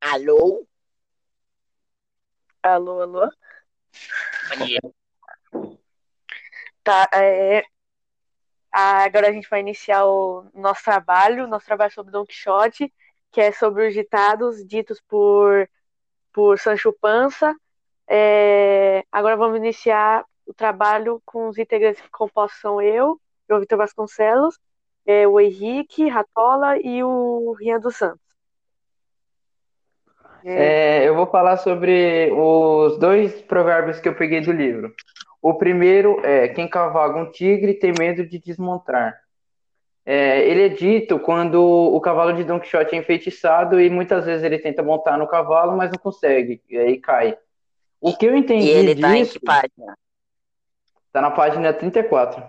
Alô? Alô, alô? Bom dia. Tá, é, agora a gente vai iniciar o nosso trabalho, nosso trabalho sobre Don Quixote, que é sobre os ditados ditos por, por Sancho Panza. É, agora vamos iniciar o trabalho com os integrantes que compostos são eu, o Vitor Vasconcelos, é, o Henrique Ratola e o Rian dos Santos. É, eu vou falar sobre os dois provérbios que eu peguei do livro. O primeiro é: quem cavalga um tigre tem medo de desmontar. É, ele é dito quando o cavalo de Don Quixote é enfeitiçado e muitas vezes ele tenta montar no cavalo, mas não consegue, e aí cai. O que eu entendi E ele tá em disso que página? tá na página 34.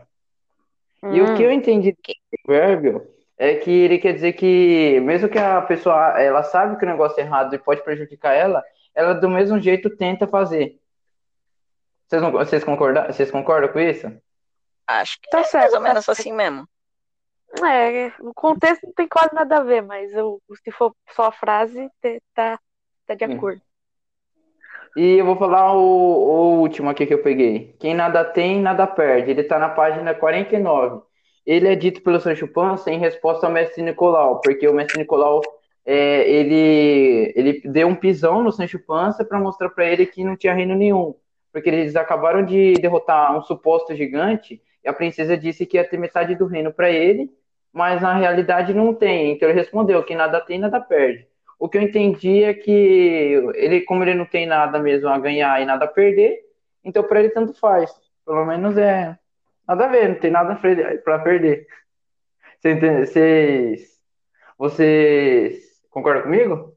E o Hum, que eu entendi do provérbio é que ele quer dizer que, mesmo que a pessoa ela sabe que o negócio é errado e pode prejudicar ela, ela do mesmo jeito tenta fazer. Vocês, não, vocês, concordam, vocês concordam com isso? Acho que Tá é certo, mais ou tá menos certo. assim mesmo. É, o contexto não tem quase nada a ver, mas eu, se for só a frase, tá, tá de Hum. acordo. E eu vou falar o, o último aqui que eu peguei. Quem nada tem, nada perde. Ele tá na página 49. Ele é dito pelo Sancho Panza em resposta ao mestre Nicolau, porque o mestre Nicolau é, ele, ele deu um pisão no Sancho Panza para mostrar para ele que não tinha reino nenhum, porque eles acabaram de derrotar um suposto gigante e a princesa disse que ia ter metade do reino para ele, mas na realidade não tem. Então ele respondeu: quem nada tem, nada perde. O que eu entendi é que ele, como ele não tem nada mesmo a ganhar e nada a perder, então para ele tanto faz. Pelo menos é nada a ver, não tem nada para perder. Você? Vocês, vocês concordam comigo?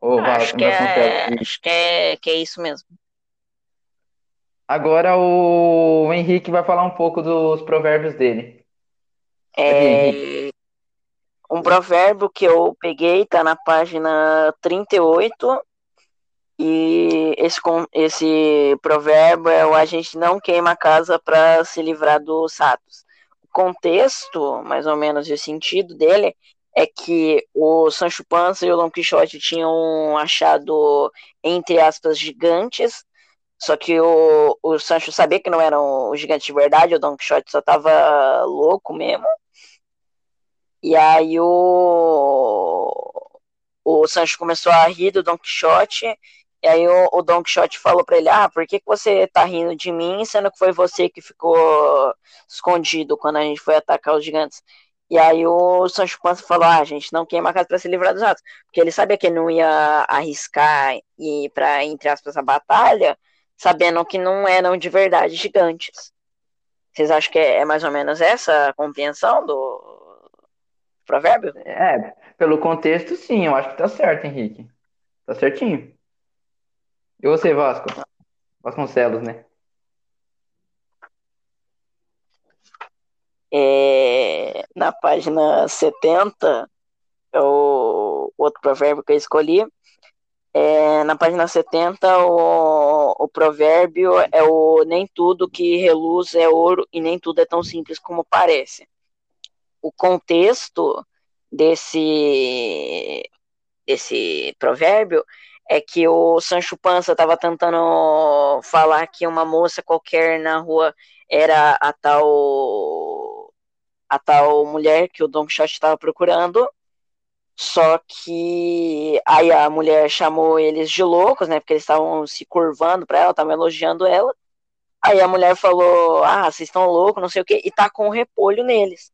Ou Acho que é, acho que é, que é isso mesmo. Agora o Henrique vai falar um pouco dos provérbios dele. É, um provérbio que eu peguei tá na página 38 e esse, esse provérbio é o a gente não queima a casa para se livrar dos ratos. O contexto, mais ou menos, e o sentido dele é que o Sancho Panza e o Don Quixote tinham achado, entre aspas, gigantes, só que o, o Sancho sabia que não eram gigantes de verdade, o Don Quixote só tava louco mesmo. E aí o, o Sancho começou a rir do Don Quixote. E aí o, o Don Quixote falou pra ele: Ah, por que, que você tá rindo de mim, sendo que foi você que ficou escondido quando a gente foi atacar os gigantes? E aí o Sancho Panza falou: Ah, gente não queima a casa pra se livrar dos ratos. Porque ele sabia que ele não ia arriscar ir pra, entre aspas, a batalha, sabendo que não eram de verdade gigantes. Vocês acham que é, é mais ou menos essa a compreensão do provérbio? É, pelo contexto, sim, eu acho que tá certo, Henrique. Tá certinho. E você, Vasco? Vasconcelos, né? É, na página 70, é o outro provérbio que eu escolhi. É, na página 70, o, o provérbio é o nem tudo que reluz é ouro e nem tudo é tão simples como parece. O contexto desse, desse provérbio é que o Sancho Panza estava tentando falar que uma moça qualquer na rua era a tal a tal mulher que o Don Quixote estava procurando. Só que aí a mulher chamou eles de loucos, né? Porque eles estavam se curvando para ela, estavam elogiando ela. Aí a mulher falou: Ah, vocês estão loucos, não sei o quê, e tá com um repolho neles.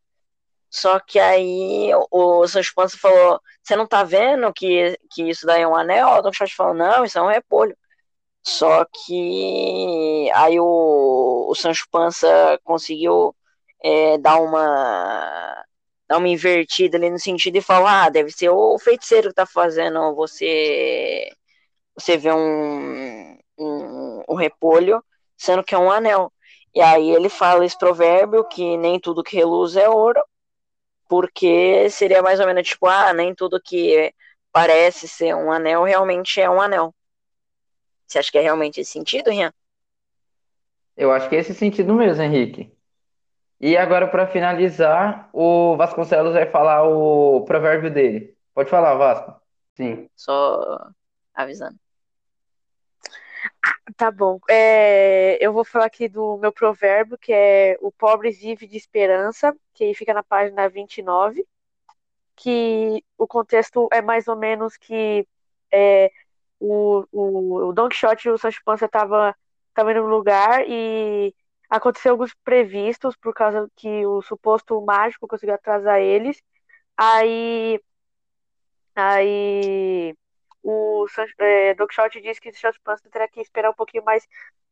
Só que aí o Sancho Panza falou: Você não tá vendo que, que isso daí é um anel? O Don Quixote falou: Não, isso é um repolho. Só que aí o, o Sancho Panza conseguiu é, dar uma dar uma invertida ali no sentido e falar, ah, deve ser o feiticeiro que tá fazendo você você ver um, um, um repolho, sendo que é um anel. E aí ele fala esse provérbio que nem tudo que reluz é ouro, porque seria mais ou menos tipo, ah, nem tudo que parece ser um anel realmente é um anel. Você acha que é realmente esse sentido, Rian? Eu acho que é esse sentido mesmo, Henrique. E agora, para finalizar, o Vasconcelos vai falar o provérbio dele. Pode falar, Vasco. Sim. Só avisando. Tá bom. É, eu vou falar aqui do meu provérbio, que é o pobre vive de esperança, que aí fica na página 29, que o contexto é mais ou menos que é, o, o, o Don Quixote e o Sancho Panza estavam tava lugar e aconteceu alguns previstos por causa que o suposto mágico conseguiu atrasar eles. Aí, aí é, Don Quixote disse que o Sancho Panza teria que esperar um pouquinho mais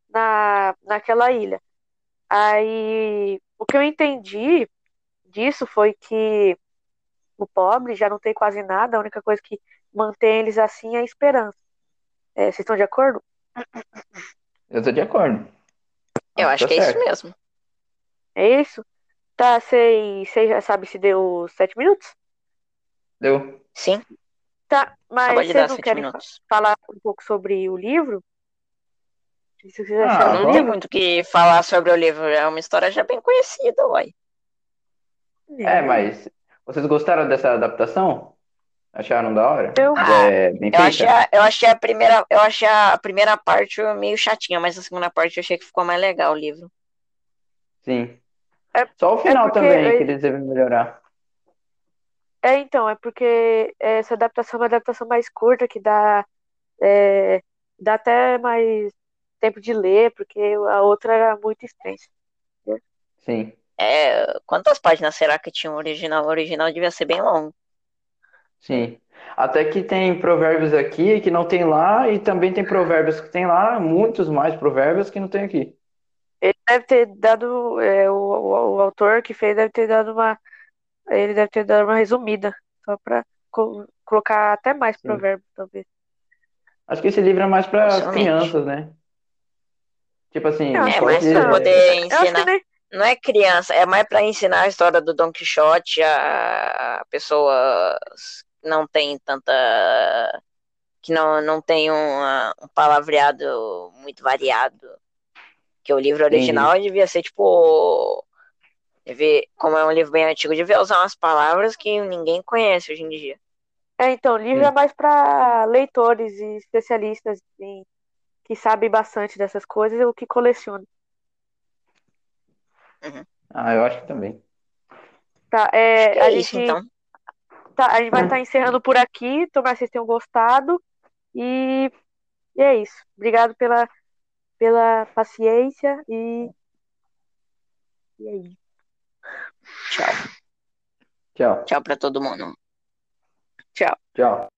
na, naquela ilha. Aí, o que eu entendi disso foi que o pobre já não tem quase nada, a única coisa que mantém eles assim é a esperança. É, vocês estão de acordo? Eu tô de acordo. Eu acho tá que é certo. isso mesmo. É isso? Tá, você já sabe se deu sete minutos? Deu. Sim. Tá, mas vocês dar não sete querem minutos. falar um pouco sobre o livro? Se vocês Ah, Não tem muito o que falar sobre o livro. É uma história já bem conhecida, uai. É, mas vocês gostaram dessa adaptação? Acharam da hora? Eu- é bem Eu achei, a, eu achei a primeira, eu achei a primeira parte meio chatinha, mas a segunda parte eu achei que ficou mais legal o livro. Sim. É- Só o final porque também eu- que eles devem melhorar. É, então, é porque essa adaptação é uma adaptação mais curta, que dá, é, dá até mais tempo de ler, porque a outra era muito extensa. Sim. É, quantas páginas será que tinha o original? O original devia ser bem longo. Sim. Até que tem provérbios aqui que não tem lá, e também tem provérbios que tem lá, muitos mais provérbios que não tem aqui. Ele deve ter dado, é, o, o, o autor que fez deve ter dado uma, ele deve ter dado uma resumida, só para colocar até mais Sim. provérbios, talvez. Acho que esse livro é mais para crianças, né? Tipo assim, É, É, mas pra poder ensinar. nem, Não é criança, é mais pra ensinar a história do Don Quixote a pessoas que não tem tanta. que não, não tem uma- um palavreado muito variado. Que o livro original devia ser tipo. Devia, como é um livro bem antigo, devia usar umas palavras que ninguém conhece hoje em dia. é, então, o livro Sim. é mais para leitores e especialistas em- que sabem bastante dessas coisas ou que colecionam. Ah, eu acho que também. Tá, é, Acho que a é isso, gente, então. tá, a gente vai estar encerrando por aqui. Tomara que vocês tenham gostado. E, e é isso. Obrigado pela, pela paciência e, e é isso. Tchau. Tchau. Tchau pra todo mundo. Tchau. Tchau.